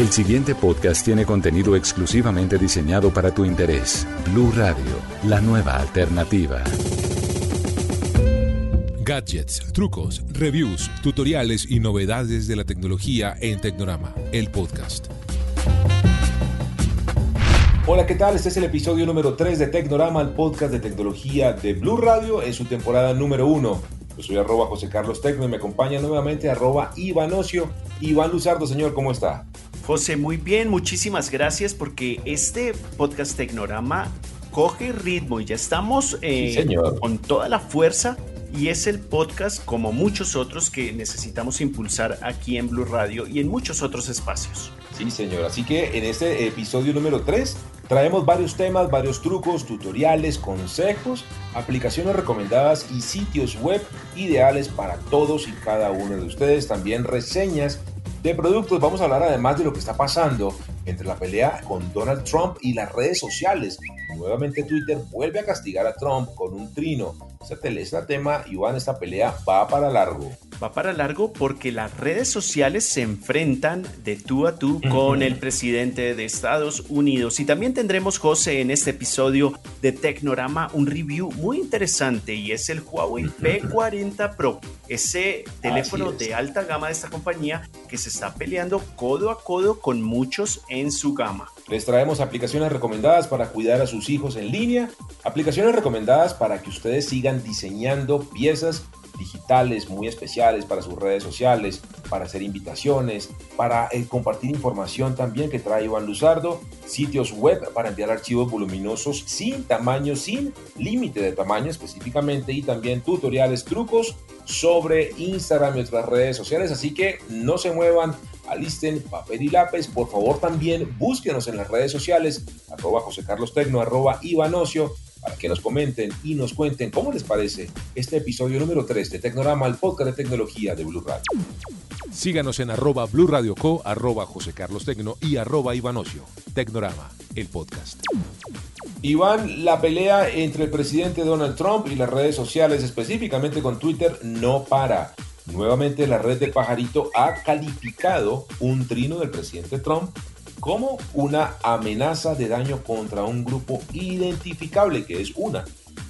El siguiente podcast tiene contenido exclusivamente diseñado para tu interés. Blue Radio, la nueva alternativa. Gadgets, trucos, reviews, tutoriales y novedades de la tecnología en Tecnorama, el podcast. Hola, ¿qué tal? Este es el episodio número 3 de Tecnorama, el podcast de tecnología de Blue Radio en su temporada número 1. Yo soy arroba José Carlos Tecno y me acompaña nuevamente arroba Iván Ocio. Iván Luzardo, señor, ¿cómo está? José, muy bien, muchísimas gracias porque este podcast Tecnorama coge ritmo y ya estamos eh, con toda la fuerza y es el podcast como muchos otros que necesitamos impulsar aquí en Blue Radio y en muchos otros espacios. Sí, señor. Así que en este episodio número 3 traemos varios temas, varios trucos, tutoriales, consejos, aplicaciones recomendadas y sitios web ideales para todos y cada uno de ustedes. También reseñas de productos. Vamos a hablar además de lo que está pasando entre la pelea con Donald Trump y las redes sociales. Nuevamente Twitter vuelve a castigar a Trump con un trino. Este, tema, Iván, esta pelea va para largo. Va para largo porque las redes sociales se enfrentan de tú a tú con el presidente de Estados Unidos. Y también tendremos, José, en este episodio de Tecnorama un review muy interesante y es el Huawei P40 Pro, ese teléfono de alta gama de esta compañía que se está peleando codo a codo con muchos en su gama. Les traemos aplicaciones recomendadas para cuidar a sus hijos en línea, aplicaciones recomendadas para que ustedes sigan diseñando piezas digitales muy especiales para sus redes sociales, para hacer invitaciones, para eh, compartir información también que trae Iván Luzardo, sitios web para enviar archivos voluminosos sin tamaño, sin límite de tamaño específicamente y también tutoriales, trucos sobre Instagram y otras redes sociales. Así que no se muevan, alisten papel y lápiz. Por favor, también búsquenos en las redes sociales, arroba José Carlos Tecno, arroba Ivanocio, para que nos comenten y nos cuenten cómo les parece este episodio número 3 de Tecnorama, el podcast de tecnología de Blue Radio. Síganos en arroba Blue Radio Co, arroba José Carlos Tecno y arroba Ivanocio. Tecnorama, el podcast. Iván, la pelea entre el presidente Donald Trump y las redes sociales, específicamente con Twitter, no para. Nuevamente la red de pajarito ha calificado un trino del presidente Trump como una amenaza de daño contra un grupo identificable, que es una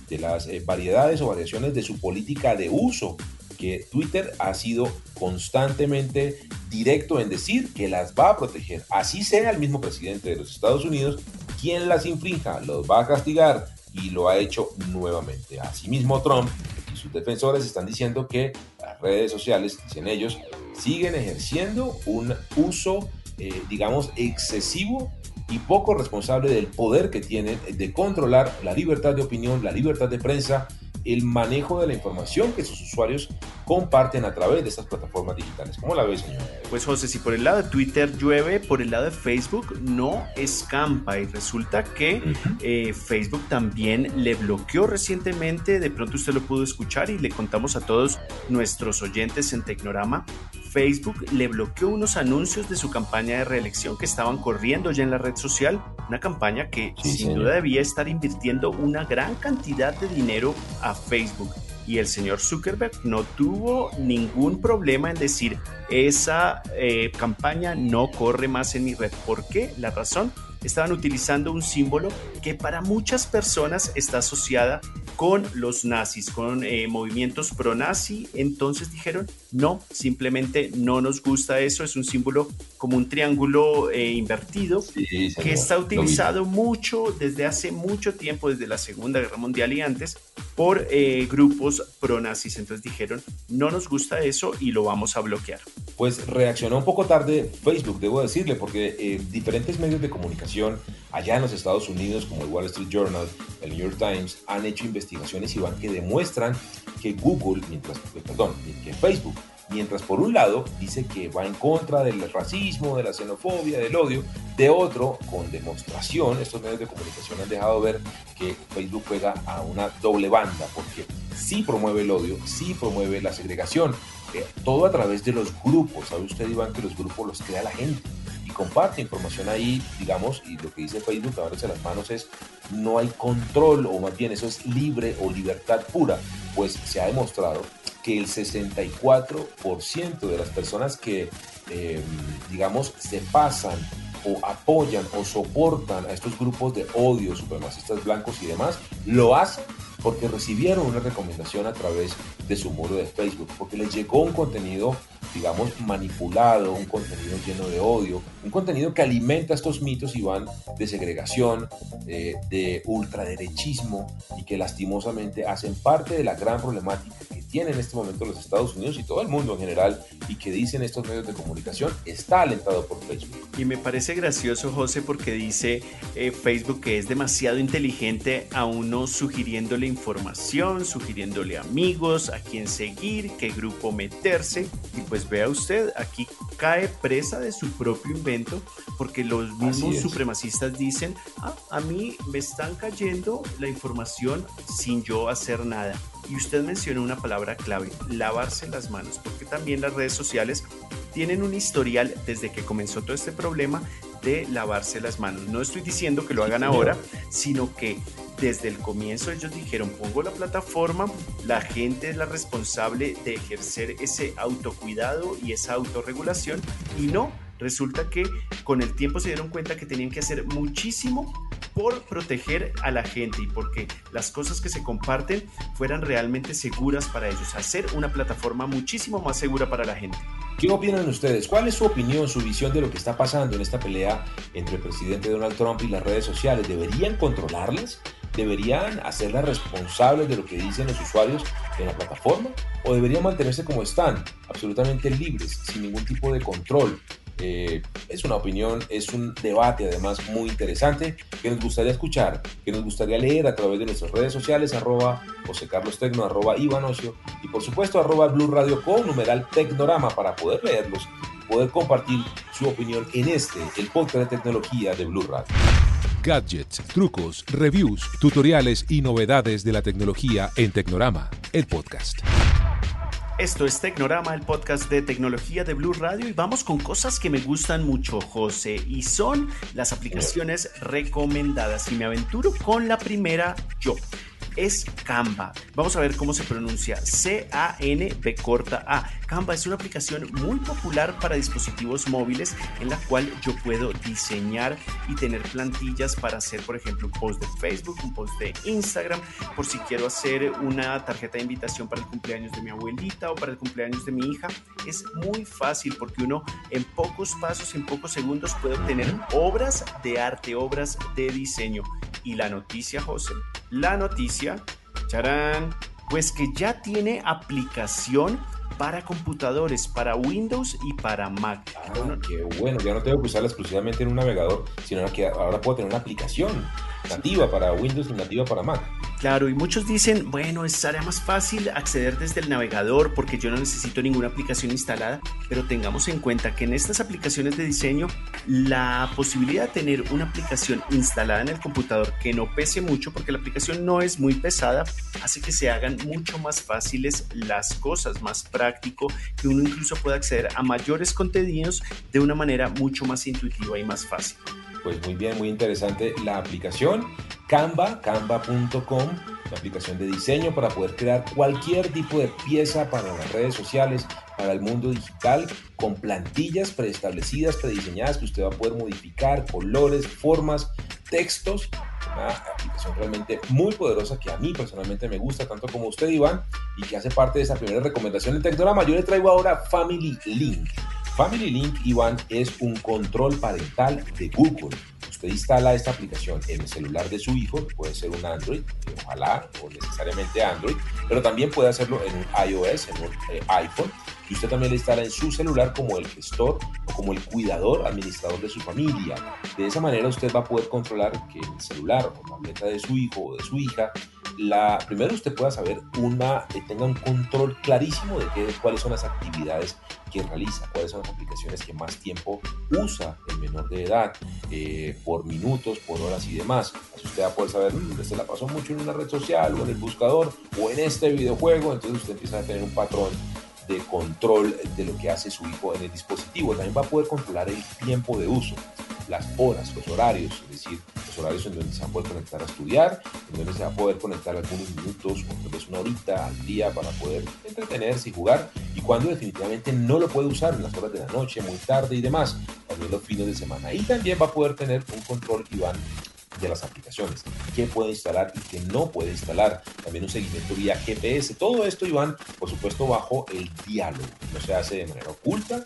de las eh, variedades o variaciones de su política de uso, que Twitter ha sido constantemente directo en decir que las va a proteger, así sea el mismo presidente de los Estados Unidos quien las infrinja, los va a castigar y lo ha hecho nuevamente. Asimismo, Trump y sus defensores están diciendo que las redes sociales, dicen ellos, siguen ejerciendo un uso eh, digamos, excesivo y poco responsable del poder que tienen de controlar la libertad de opinión, la libertad de prensa, el manejo de la información que sus usuarios comparten a través de estas plataformas digitales. ¿Cómo la ves, señor? Pues José, si por el lado de Twitter llueve, por el lado de Facebook no escampa y resulta que eh, Facebook también le bloqueó recientemente, de pronto usted lo pudo escuchar y le contamos a todos nuestros oyentes en Tecnorama Facebook le bloqueó unos anuncios de su campaña de reelección que estaban corriendo ya en la red social, una campaña que sin duda debía estar invirtiendo una gran cantidad de dinero a Facebook. Y el señor Zuckerberg no tuvo ningún problema en decir, esa eh, campaña no corre más en mi red. ¿Por qué? La razón estaban utilizando un símbolo que para muchas personas está asociada con los nazis, con eh, movimientos pro-nazi. Entonces dijeron, no, simplemente no nos gusta eso. Es un símbolo como un triángulo eh, invertido que está utilizado mucho desde hace mucho tiempo, desde la Segunda Guerra Mundial y antes, por eh, grupos pro-nazis. Entonces dijeron, no nos gusta eso y lo vamos a bloquear. Pues reaccionó un poco tarde Facebook, debo decirle, porque diferentes medios de comunicación allá en los Estados Unidos, como el Wall Street Journal, el New York Times, han hecho investigaciones, Iván, que demuestran que Google, mientras, eh, perdón, que Facebook, mientras por un lado dice que va en contra del racismo, de la xenofobia, del odio, de otro, con demostración, estos medios de comunicación han dejado ver que Facebook juega a una doble banda, porque sí promueve el odio, sí promueve la segregación, eh, todo a través de los grupos. ¿Sabe usted, Iván, que los grupos los crea la gente? Y comparte información ahí, digamos, y lo que dice Facebook, ahora en las manos es, no hay control, o más bien eso es libre o libertad pura, pues se ha demostrado que el 64% de las personas que em, digamos, se pasan o apoyan o soportan a estos grupos de odio, supremacistas blancos y demás, lo hacen porque recibieron una recomendación a través de su muro de Facebook, porque les llegó un contenido, digamos, manipulado, un contenido lleno de odio, un contenido que alimenta estos mitos y van de segregación, eh, de ultraderechismo y que lastimosamente hacen parte de la gran problemática que tiene en este momento los Estados Unidos y todo el mundo en general y que dicen estos medios de comunicación está alentado por Facebook. Y me parece gracioso, José, porque dice eh, Facebook que es demasiado inteligente a uno sugiriéndole información, sugiriéndole amigos, a quién seguir, qué grupo meterse. Y pues vea usted, aquí cae presa de su propio invento porque los mismos supremacistas dicen, ah, a mí me están cayendo la información sin yo hacer nada. Y usted mencionó una palabra clave, lavarse las manos, porque también las redes sociales tienen un historial desde que comenzó todo este problema de lavarse las manos. No estoy diciendo que lo hagan ahora, sino que desde el comienzo ellos dijeron, pongo la plataforma, la gente es la responsable de ejercer ese autocuidado y esa autorregulación y no, resulta que con el tiempo se dieron cuenta que tenían que hacer muchísimo por proteger a la gente y porque las cosas que se comparten fueran realmente seguras para ellos, hacer una plataforma muchísimo más segura para la gente. ¿Qué opinan ustedes? ¿Cuál es su opinión, su visión de lo que está pasando en esta pelea entre el presidente Donald Trump y las redes sociales? ¿Deberían controlarles? ¿Deberían hacerlas responsables de lo que dicen los usuarios en la plataforma? ¿O deberían mantenerse como están, absolutamente libres, sin ningún tipo de control? Eh, es una opinión, es un debate además muy interesante que nos gustaría escuchar, que nos gustaría leer a través de nuestras redes sociales, arroba José Carlos Tecno, arroba Ivanocio y por supuesto arroba Blue Radio con numeral Tecnorama para poder leerlos y poder compartir su opinión en este, el podcast de tecnología de Blue Radio. Gadgets, trucos, reviews, tutoriales y novedades de la tecnología en Tecnorama, el podcast. Esto es Tecnorama, el podcast de tecnología de Blue Radio y vamos con cosas que me gustan mucho, José, y son las aplicaciones recomendadas. Y me aventuro con la primera yo es Canva. Vamos a ver cómo se pronuncia. C-A-N-B corta A. Canva es una aplicación muy popular para dispositivos móviles en la cual yo puedo diseñar y tener plantillas para hacer, por ejemplo, un post de Facebook, un post de Instagram, por si quiero hacer una tarjeta de invitación para el cumpleaños de mi abuelita o para el cumpleaños de mi hija. Es muy fácil porque uno en pocos pasos, en pocos segundos puede obtener obras de arte, obras de diseño. Y la noticia, José, la noticia, charán, pues que ya tiene aplicación para computadores, para Windows y para Mac. Ah, qué bueno, ya no tengo que usarla exclusivamente en un navegador, sino que ahora puedo tener una aplicación nativa para Windows y nativa para Mac. Claro, y muchos dicen, bueno, es área más fácil acceder desde el navegador porque yo no necesito ninguna aplicación instalada, pero tengamos en cuenta que en estas aplicaciones de diseño la posibilidad de tener una aplicación instalada en el computador que no pese mucho, porque la aplicación no es muy pesada, hace que se hagan mucho más fáciles las cosas, más práctico, que uno incluso pueda acceder a mayores contenidos de una manera mucho más intuitiva y más fácil. Pues muy bien, muy interesante la aplicación Canva, canva.com, la aplicación de diseño para poder crear cualquier tipo de pieza para las redes sociales, para el mundo digital, con plantillas preestablecidas, prediseñadas que usted va a poder modificar, colores, formas, textos. Una aplicación realmente muy poderosa que a mí personalmente me gusta, tanto como usted, Iván, y que hace parte de esa primera recomendación del Tecnorama. Yo le traigo ahora Family Link. Family Link, Iván, es un control parental de Google. Usted instala esta aplicación en el celular de su hijo, puede ser un Android, ojalá, o necesariamente Android, pero también puede hacerlo en un iOS, en un eh, iPhone, y usted también instala en su celular como el gestor o como el cuidador, administrador de su familia. De esa manera usted va a poder controlar que el celular o la tableta de su hijo o de su hija la, primero usted pueda saber una, eh, tenga un control clarísimo de qué, cuáles son las actividades que realiza, cuáles son las aplicaciones que más tiempo usa el menor de edad, eh, por minutos, por horas y demás. Así usted va a poder saber, usted se la pasó mucho en una red social o en el buscador o en este videojuego, entonces usted empieza a tener un patrón de control de lo que hace su hijo en el dispositivo. También va a poder controlar el tiempo de uso las horas, los horarios, es decir, los horarios en donde se va a poder conectar a estudiar, en donde se va a poder conectar algunos minutos o tal vez una horita al día para poder entretenerse y jugar, y cuando definitivamente no lo puede usar en las horas de la noche, muy tarde y demás, también los fines de semana. Y también va a poder tener un control, Iván, de las aplicaciones, qué puede instalar y qué no puede instalar, también un seguimiento vía GPS, todo esto Iván, por supuesto bajo el diálogo, no se hace de manera oculta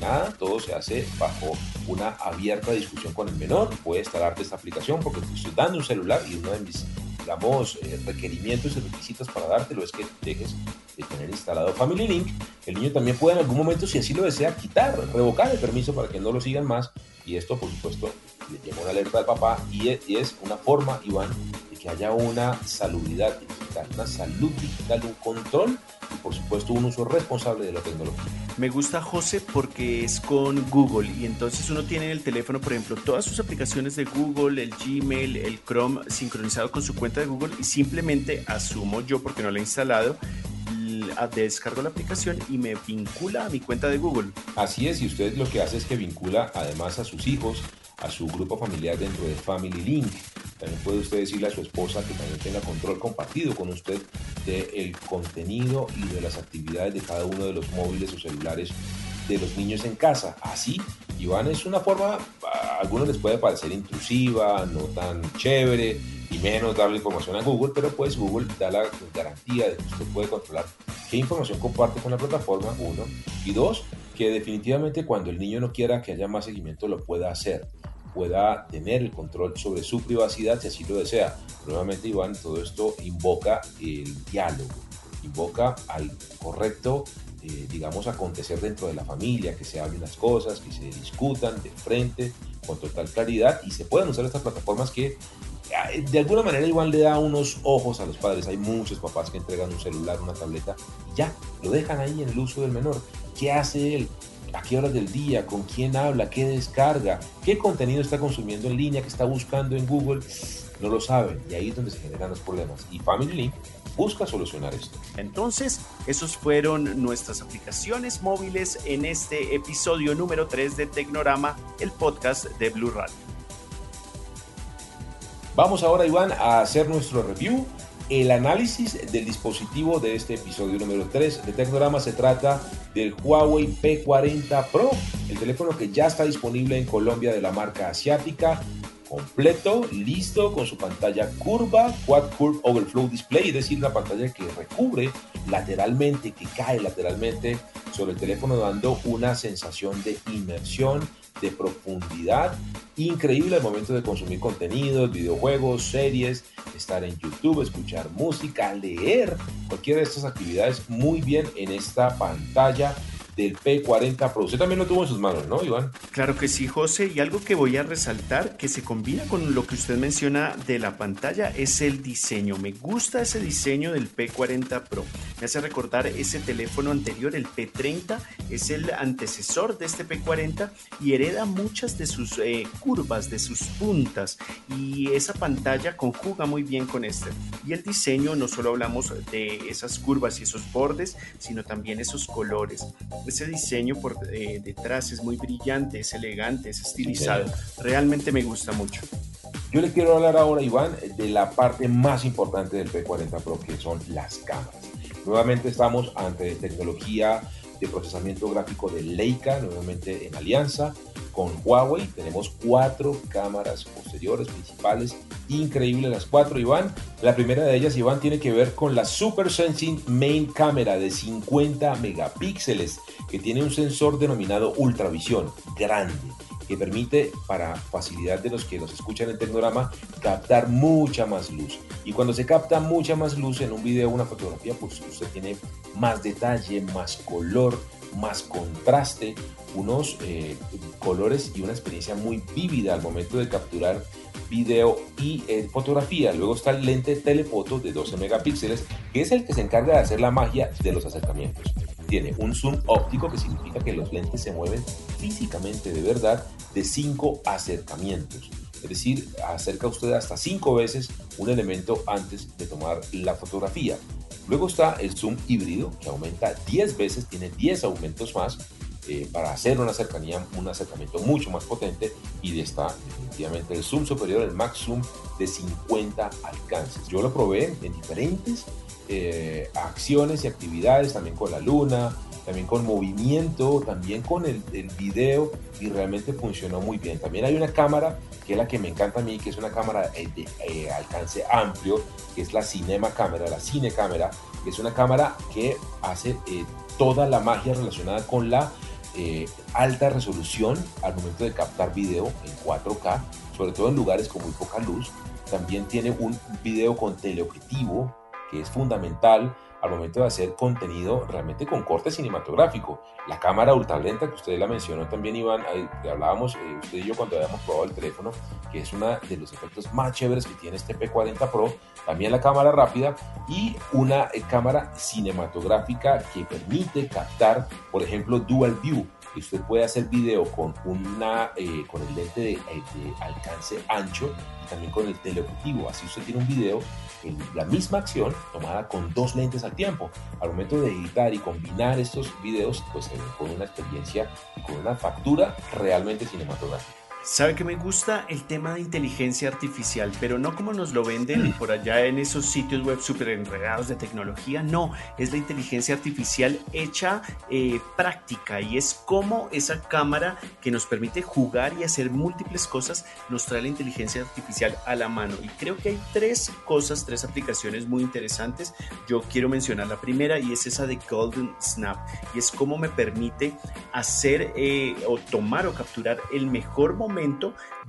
nada, todo se hace bajo una abierta discusión con el menor, puede instalarte esta aplicación porque te estoy dando un celular y uno de mis digamos, eh, requerimientos y requisitos para dártelo es que dejes de tener instalado Family Link. El niño también puede en algún momento, si así lo desea, quitar, revocar el permiso para que no lo sigan más. Y esto, por supuesto, le lleva una alerta al papá y es una forma, Iván, de que haya una salubridad digital, una salud digital, un control y, por supuesto, un uso responsable de la tecnología. Me gusta José porque es con Google y entonces uno tiene en el teléfono, por ejemplo, todas sus aplicaciones de Google, el Gmail, el Chrome sincronizado con su cuenta de Google y simplemente asumo yo porque no lo he instalado descargo la aplicación y me vincula a mi cuenta de Google. Así es, y usted lo que hace es que vincula además a sus hijos, a su grupo familiar dentro de Family Link. También puede usted decirle a su esposa que también tenga control compartido con usted del contenido y de las actividades de cada uno de los móviles o celulares de los niños en casa. Así, Iván, es una forma, a algunos les puede parecer intrusiva, no tan chévere, y menos darle información a Google, pero pues Google da la garantía de que usted puede controlar qué información comparte con la plataforma, uno, y dos, que definitivamente cuando el niño no quiera que haya más seguimiento lo pueda hacer pueda tener el control sobre su privacidad si así lo desea. Nuevamente, Iván, todo esto invoca el diálogo, invoca al correcto, eh, digamos, acontecer dentro de la familia, que se hablen las cosas, que se discutan de frente, con total claridad, y se puedan usar estas plataformas que de alguna manera igual le da unos ojos a los padres. Hay muchos papás que entregan un celular, una tableta y ya, lo dejan ahí en el uso del menor. ¿Qué hace él? ¿A qué horas del día? ¿Con quién habla? ¿Qué descarga? ¿Qué contenido está consumiendo en línea? ¿Qué está buscando en Google? No lo saben y ahí es donde se generan los problemas. Y Family Link busca solucionar esto. Entonces, esos fueron nuestras aplicaciones móviles en este episodio número 3 de Tecnorama, el podcast de Blue Radio. Vamos ahora, Iván, a hacer nuestro review. El análisis del dispositivo de este episodio número 3 de Tecnorama. Se trata del Huawei P40 Pro, el teléfono que ya está disponible en Colombia de la marca asiática, completo, listo, con su pantalla curva, Quad Curve Overflow Display, es decir, la pantalla que recubre lateralmente, que cae lateralmente sobre el teléfono, dando una sensación de inmersión, de profundidad. Increíble al momento de consumir contenidos, videojuegos, series, estar en YouTube, escuchar música, leer, cualquiera de estas actividades muy bien en esta pantalla del P40 Pro. Usted también lo tuvo en sus manos, ¿no, Iván? Claro que sí, José. Y algo que voy a resaltar que se combina con lo que usted menciona de la pantalla es el diseño. Me gusta ese diseño del P40 Pro. Me hace recordar ese teléfono anterior, el P30, es el antecesor de este P40 y hereda muchas de sus eh, curvas, de sus puntas. Y esa pantalla conjuga muy bien con este. Y el diseño, no solo hablamos de esas curvas y esos bordes, sino también esos colores ese diseño por eh, detrás es muy brillante, es elegante, es estilizado. Realmente me gusta mucho. Yo le quiero hablar ahora, Iván, de la parte más importante del P40 Pro, que son las cámaras. Nuevamente estamos ante tecnología de procesamiento gráfico de Leica, nuevamente en alianza con Huawei. Tenemos cuatro cámaras posteriores principales, increíbles las cuatro, Iván. La primera de ellas, Iván, tiene que ver con la Super Sensing Main Camera de 50 megapíxeles, que tiene un sensor denominado Ultravisión, grande que permite, para facilidad de los que nos escuchan en Tecnorama, captar mucha más luz. Y cuando se capta mucha más luz en un video una fotografía, pues usted tiene más detalle, más color, más contraste, unos eh, colores y una experiencia muy vívida al momento de capturar video y eh, fotografía. Luego está el lente telefoto de 12 megapíxeles, que es el que se encarga de hacer la magia de los acercamientos. Tiene un zoom óptico que significa que los lentes se mueven físicamente de verdad de 5 acercamientos. Es decir, acerca usted hasta 5 veces un elemento antes de tomar la fotografía. Luego está el zoom híbrido, que aumenta 10 veces, tiene 10 aumentos más. eh, para hacer una cercanía, un acercamiento mucho más potente y está definitivamente el zoom superior, el max zoom de 50 alcances. Yo lo probé en diferentes eh, acciones y actividades, también con la luna, también con movimiento, también con el, video y realmente funcionó muy bien. También hay una cámara que es la que me encanta a mí, que es una cámara de eh, alcance amplio, que es la Cinema Cámara, la Cine Cámara, que es una cámara que hace eh, toda la magia relacionada con la alta resolución al momento de captar video en 4K, sobre todo en lugares con muy poca luz. También tiene un video con teleobjetivo que es fundamental al momento de hacer contenido realmente con corte cinematográfico. La cámara ultralenta que usted la mencionó también, Iván, hablábamos eh, usted y yo cuando habíamos probado el teléfono, que es uno de los efectos más chéveres que tiene este P40 Pro, también la cámara rápida y una eh, cámara cinematográfica que permite captar, por ejemplo, Dual View, usted puede hacer video con, una, eh, con el lente de, alcance ancho y también con el teleobjetivo. Así usted tiene un video en la misma acción tomada con dos lentes al tiempo. Al momento de editar y combinar estos videos, pues con una experiencia y con una factura realmente cinematográfica. Sabe que me gusta el tema de inteligencia artificial, pero no como nos lo venden por allá en esos sitios web súper enredados de tecnología, no, es la inteligencia artificial hecha eh, práctica y es como esa cámara que nos permite jugar y hacer múltiples cosas nos trae la inteligencia artificial a la mano. Y creo que hay tres cosas, tres aplicaciones muy interesantes. Yo quiero mencionar la primera y es esa de Golden Snap y es cómo me permite hacer eh, o tomar o capturar el mejor momento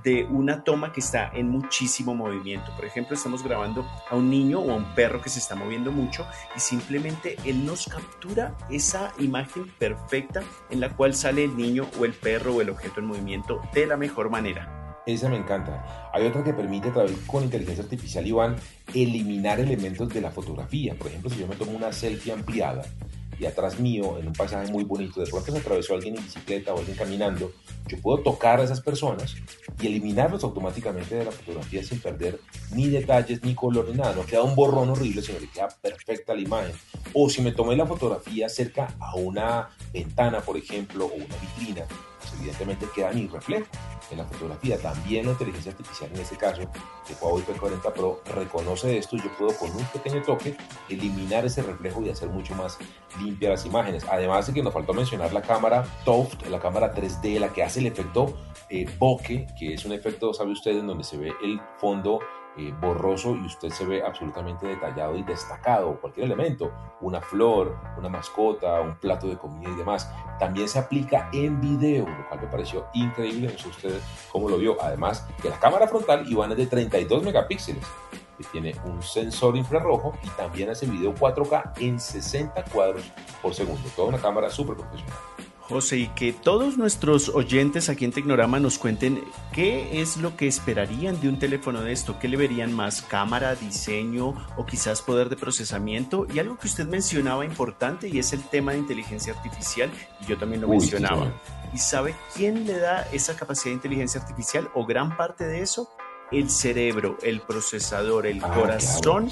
de una toma que está en muchísimo movimiento. Por ejemplo, estamos grabando a un niño o a un perro que se está moviendo mucho y simplemente él nos captura esa imagen perfecta en la cual sale el niño o el perro o el objeto en movimiento de la mejor manera. Esa me encanta. Hay otra que permite, a través con inteligencia artificial, Iván, eliminar elementos de la fotografía. Por ejemplo, si yo me tomo una selfie ampliada, y atrás mío, en un paisaje muy bonito, de pronto se atravesó alguien en bicicleta o alguien caminando, yo puedo tocar a esas personas y eliminarlos automáticamente de la fotografía sin perder ni detalles, ni color, ni nada. No queda un borrón horrible, sino que queda perfecta la imagen. O si me tomé la fotografía cerca a una ventana, por ejemplo, o una vitrina, pues evidentemente queda mi reflejo en la fotografía. También la inteligencia artificial en este caso, de Huawei P40 Pro, reconoce esto y yo puedo con un pequeño toque eliminar ese reflejo y hacer mucho más limpias las imágenes. Además de que nos faltó mencionar la cámara TOF, la cámara 3D, la que hace el efecto eh, bokeh, que es un efecto, sabe usted, en donde se ve el fondo eh, borroso y usted se ve absolutamente detallado y destacado, cualquier elemento, una flor, una mascota, un plato de comida y demás. También se aplica en video, lo cual me pareció increíble, no sé usted cómo lo vio. Además, que la cámara frontal Iván es de 32 megapíxeles, tiene un sensor infrarrojo y también hace video 4K en 60 cuadros por segundo. Toda una cámara súper profesional. José, y que todos nuestros oyentes aquí en Tecnorama nos cuenten qué es lo que esperarían de un teléfono de esto, qué le verían más, cámara, diseño o quizás poder de procesamiento. Y algo que usted mencionaba importante y es el tema de inteligencia artificial, y yo también lo mencionaba. ¿Y sabe quién le da esa capacidad de inteligencia artificial o gran parte de eso? El cerebro, el procesador, el ah, corazón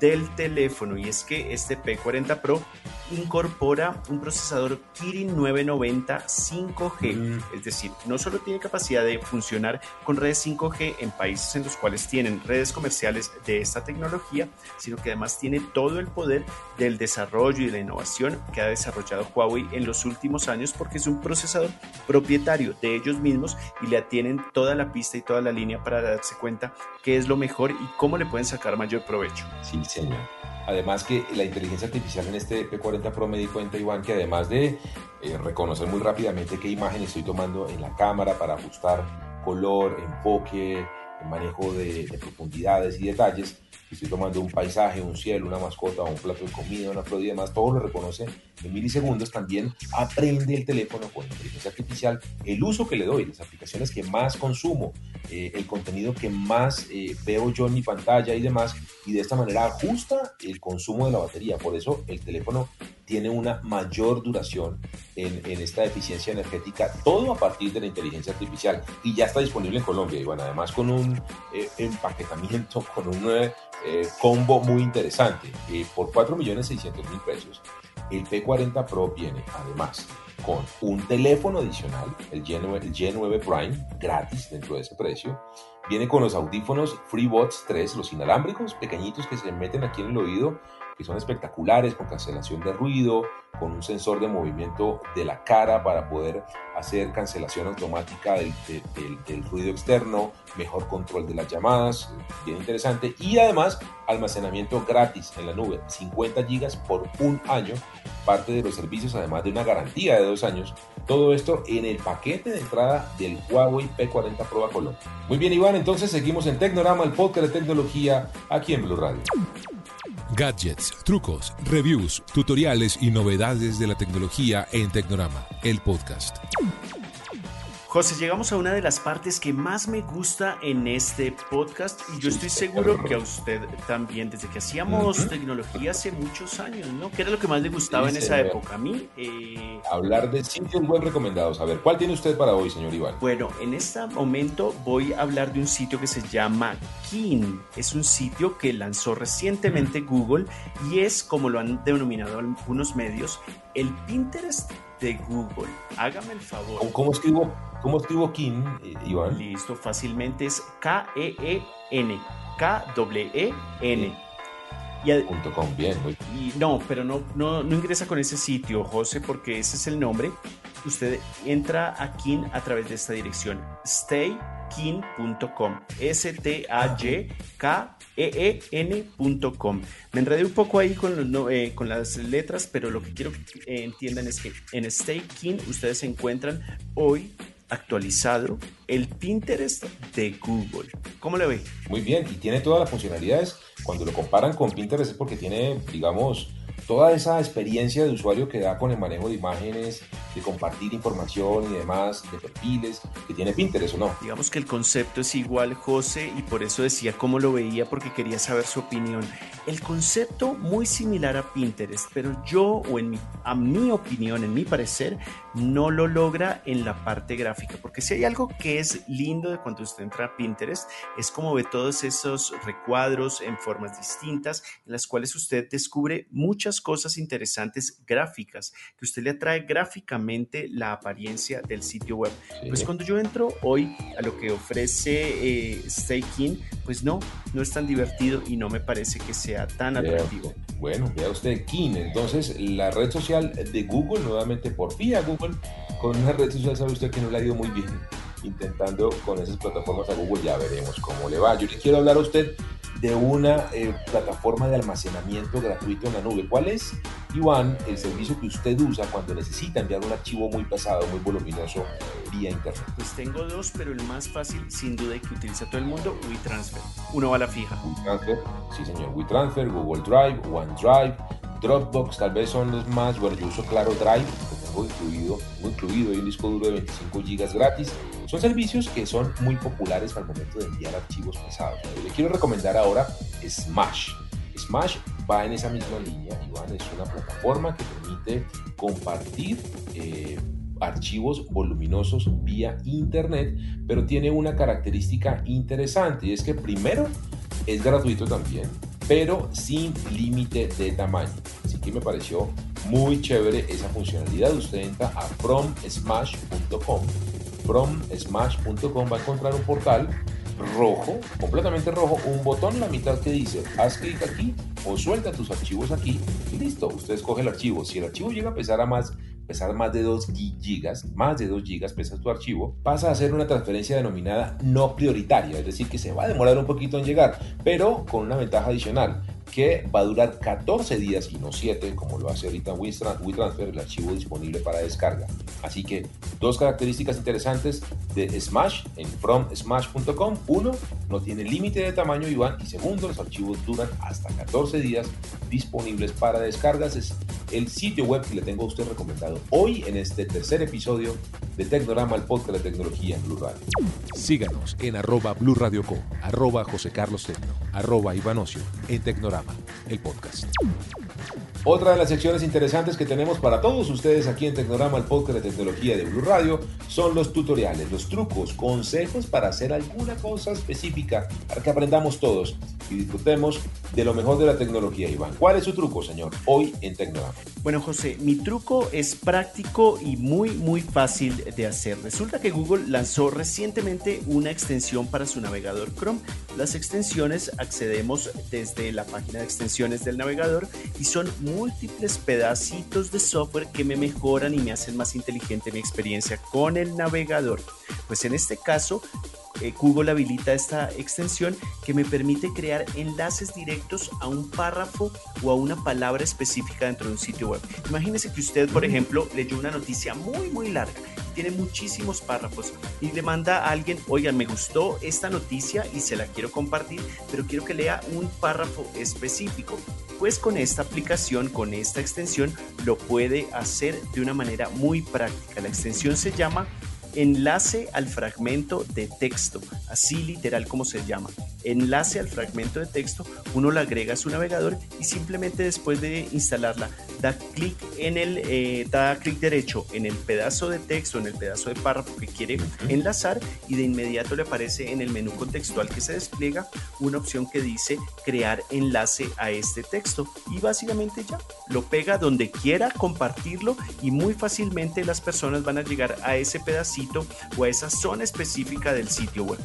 del teléfono. Y es que este P40 Pro incorpora un procesador Kirin 990 5G. Mm. Es decir, no solo tiene capacidad de funcionar con redes 5G en países en los cuales tienen redes comerciales de esta tecnología, sino que además tiene todo el poder del desarrollo y de la innovación que ha desarrollado Huawei en los últimos años porque es un procesador propietario de ellos mismos y le tienen toda la pista y toda la línea para darse cuenta qué es lo mejor y cómo le pueden sacar mayor provecho. Sí, señor. Además que la inteligencia artificial en este P40 Pro me di cuenta, Iván, que además de eh, reconocer muy rápidamente qué imagen estoy tomando en la cámara para ajustar color, enfoque, manejo de, de profundidades y detalles, estoy tomando un paisaje, un cielo, una mascota, un plato de comida, una flor y demás, todo lo reconoce en milisegundos. También aprende el teléfono con inteligencia artificial el uso que le doy, las aplicaciones que más consumo, eh, el contenido que más eh, veo yo en mi pantalla y demás, y de esta manera ajusta el consumo de la batería. Por eso el teléfono tiene una mayor duración en, esta eficiencia energética, todo a partir de la inteligencia artificial. Y ya está disponible en Colombia, y bueno, además con un eh, empaquetamiento, con un eh, combo muy interesante. Eh, por 4.600.000 pesos, el P40 Pro viene además con un teléfono adicional, el G9, el G9 Prime, gratis dentro de ese precio. Viene con los audífonos FreeBuds 3, los inalámbricos pequeñitos que se meten aquí en el oído que son espectaculares, con cancelación de ruido, con un sensor de movimiento de la cara para poder hacer cancelación automática del, del, ruido externo, mejor control de las llamadas, bien interesante, y además almacenamiento gratis en la nube, 50 gigas por un año, parte de los servicios, además de una garantía de dos años, todo esto en el paquete de entrada del Huawei P40 Pro a Colombia. Muy bien, Iván, entonces seguimos en Tecnorama, el podcast de tecnología, aquí en Blue Radio. Gadgets, trucos, reviews, tutoriales y novedades de la tecnología en Tecnorama, el podcast. José, llegamos a una de las partes que más me gusta en este podcast y yo estoy seguro que a usted también, desde que hacíamos tecnología hace muchos años, ¿no? ¿Qué era lo que más le gustaba en esa época? A mí... Eh... Hablar de sitios web recomendados. A ver, ¿cuál tiene usted para hoy, señor Iván? Bueno, en este momento voy a hablar de un sitio que se llama Kin. Es un sitio que lanzó recientemente Google y es, como lo han denominado algunos medios, el Pinterest de Google. Hágame el favor. ¿Cómo escribo, cómo escribo eh, Iván? Listo, fácilmente es K-E-E-N. K-W-E-N. Y Punto com, bien, muy y no, pero no, no, no ingresa con ese sitio, José, porque ese es el nombre. Usted entra a Kin a través de esta dirección, staykin.com, S-T-A-Y-K-E-E-N.com. Me enredé un poco ahí con, eh, con las letras, pero lo que quiero que eh, entiendan es que en Staykin ustedes encuentran hoy actualizado el Pinterest de Google. ¿Cómo le ve? Muy bien, y tiene todas las funcionalidades. Cuando lo comparan con Pinterest es porque tiene, digamos, toda esa experiencia de usuario que da con el manejo de imágenes, de compartir información y demás, de perfiles, que tiene Pinterest o no. Digamos que el concepto es igual, José, y por eso decía cómo lo veía, porque quería saber su opinión. El concepto muy similar a Pinterest, pero yo, o en mi, a mi opinión, en mi parecer, no lo logra en la parte gráfica, porque si hay algo que es lindo de cuando usted entra a Pinterest, es como ve todos esos recuadros en formas distintas, en las cuales usted descubre muchas cosas interesantes gráficas, que usted le atrae gráficamente la apariencia del sitio web. Pues cuando yo entro hoy a lo que ofrece eh, Staking, pues no, no es tan divertido y no me parece que sea tan atractivo. Bueno, vea usted Kin, entonces la red social de Google, nuevamente por vía Google, con una red social sabe usted que no le ha ido muy bien intentando con esas plataformas a Google, ya veremos cómo le va. Yo le quiero hablar a usted de una eh, plataforma de almacenamiento gratuito en la nube. ¿Cuál es, Iván, el servicio que usted usa cuando necesita enviar un archivo muy pesado, muy voluminoso vía Internet? Pues tengo dos, pero el más fácil, sin duda, y que utiliza todo el mundo, WeTransfer. Uno va a la fija. WeTransfer, sí señor, WeTransfer, Google Drive, OneDrive, Dropbox, tal vez son los más, bueno, yo uso Claro Drive, tengo incluido, incluido y un disco duro de 25 GB gratis son servicios que son muy populares al momento de enviar archivos pesados. Le quiero recomendar ahora Smash. Smash va en esa misma línea, Iván, es una plataforma que permite compartir eh, archivos voluminosos vía internet, pero tiene una característica interesante y es que primero es gratuito también, pero sin límite de tamaño. Así que me pareció muy chévere esa funcionalidad. Usted entra a fromsmash.com fromsmash.com va a encontrar un portal rojo, completamente rojo, un botón en la mitad que dice haz clic aquí o suelta tus archivos aquí y listo, usted escoge el archivo. Si el archivo llega a pesar a más pesar más de 2 gigas, más de 2 gigas pesa tu archivo, pasa a hacer una transferencia denominada no prioritaria, es decir, que se va a demorar un poquito en llegar, pero con una ventaja adicional que va a durar 14 días y no 7, como lo hace ahorita WeTransfer, el archivo disponible para descarga. Así que dos características interesantes de Smash en fromsmash.com. Uno, no tiene límite de tamaño, Iván. Y segundo, los archivos duran hasta 14 días disponibles para descargas. Es el sitio web que le tengo a usted recomendado hoy en este tercer episodio de Tecnorama, el podcast de tecnología en Blue Radio. Síganos en arroba Blue Radio Co, arroba José Carlos Tecno, arroba Ivanocio en Tecnorama, el podcast. Otra de las secciones interesantes que tenemos para todos ustedes aquí en Tecnorama, el podcast de tecnología de Blue Radio, son los tutoriales, los trucos, consejos para hacer alguna cosa específica para que aprendamos todos. y disfrutemos de lo mejor de la tecnología, Iván. ¿Cuál es su truco, señor, hoy en Tecnograma? Bueno, José, mi truco es práctico y muy, muy fácil de hacer. Resulta que Google lanzó recientemente una extensión para su navegador Chrome. Las extensiones accedemos desde la página de extensiones del navegador y son múltiples pedacitos de software que me mejoran y me hacen más inteligente mi experiencia con el navegador. Pues en este caso, eh, Google habilita esta extensión que me permite crear enlaces directos a un párrafo o a una palabra específica dentro de un sitio web. Imagínese que usted, por ejemplo, leyó una noticia muy, muy larga, tiene muchísimos párrafos y le manda a alguien, oigan, me gustó esta noticia y se la quiero compartir, pero quiero que lea un párrafo específico. Pues con esta aplicación, con esta extensión, lo puede hacer de una manera muy práctica. La extensión se llama enlace al fragmento de texto, así literal como se llama. Enlace al fragmento de texto, uno la agrega a su navegador y simplemente después de instalarla da clic en el eh, da clic derecho en el pedazo de texto, en el pedazo de párrafo que quiere enlazar y de inmediato le aparece en el menú contextual que se despliega una opción que dice crear enlace a este texto y básicamente ya lo pega donde quiera compartirlo y muy fácilmente las personas van a llegar a ese pedacito o a esa zona específica del sitio web.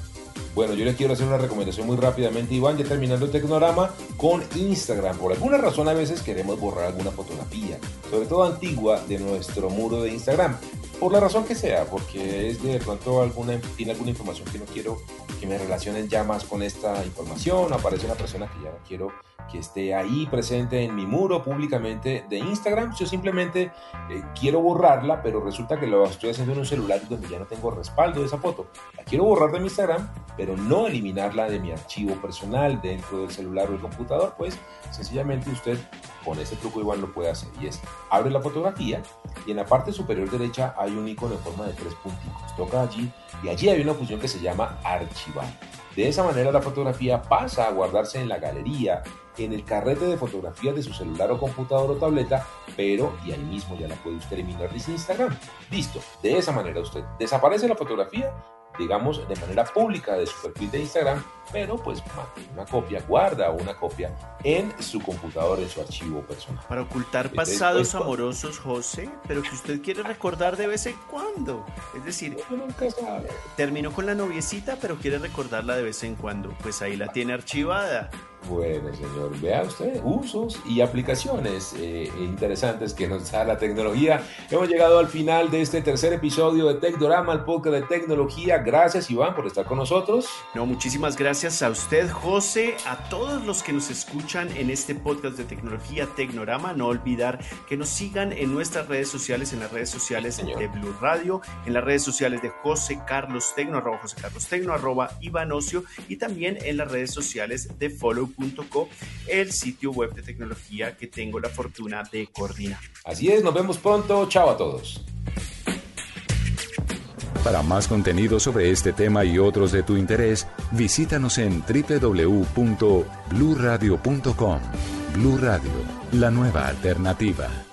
Bueno, yo les quiero hacer una recomendación muy rápidamente, Iván, ya terminando el Tecnorama, con Instagram. Por alguna razón a veces queremos borrar alguna fotografía, sobre todo antigua, de nuestro muro de Instagram. Por la razón que sea, porque es de pronto alguna, tiene alguna información que no quiero que me relacionen ya más con esta información, aparece una persona que ya no quiero que esté ahí presente en mi muro públicamente de Instagram. Yo simplemente eh, quiero borrarla, pero resulta que lo estoy haciendo en un celular donde ya no tengo respaldo de esa foto. La quiero borrar de mi Instagram, pero no eliminarla de mi archivo personal dentro del celular o el computador, pues sencillamente usted con ese truco igual lo puede hacer. Y es, abre la fotografía y en la parte superior derecha hay un icono en forma de tres puntitos. Toca allí y allí hay una función que se llama archivar. De esa manera la fotografía pasa a guardarse en la galería, en el carrete de fotografías de su celular o computador o tableta, pero y ahí mismo ya la puede usted eliminar desde Instagram. Listo, de esa manera usted desaparece la fotografía digamos, de manera pública de su perfil de Instagram, pero pues mantiene una copia, guarda una copia en su computador, en su archivo personal. Para ocultar pasados amorosos, José, pero que usted quiere recordar de vez en cuando. Es decir, terminó con la noviecita, pero quiere recordarla de vez en cuando. Pues ahí la tiene archivada. Bueno, señor, vea usted usos y aplicaciones eh, interesantes que nos da la tecnología. Hemos llegado al final de este tercer episodio de Tecnorama, el podcast de tecnología. Gracias, Iván, por estar con nosotros. No, muchísimas gracias a usted, José, a todos los que nos escuchan en este podcast de tecnología Tecnorama. No olvidar que nos sigan en nuestras redes sociales, en las redes sociales de Blue Radio, en las redes sociales de José Carlos Tecno, arroba José Carlos Tecno, arroba Iván Ocio, y también en las redes sociales de Follow el sitio web de tecnología que tengo la fortuna de coordinar. Así es, nos vemos pronto. Chao a todos. Para más contenido sobre este tema y otros de tu interés, visítanos en www.bluradio.com. Blu Radio, la nueva alternativa.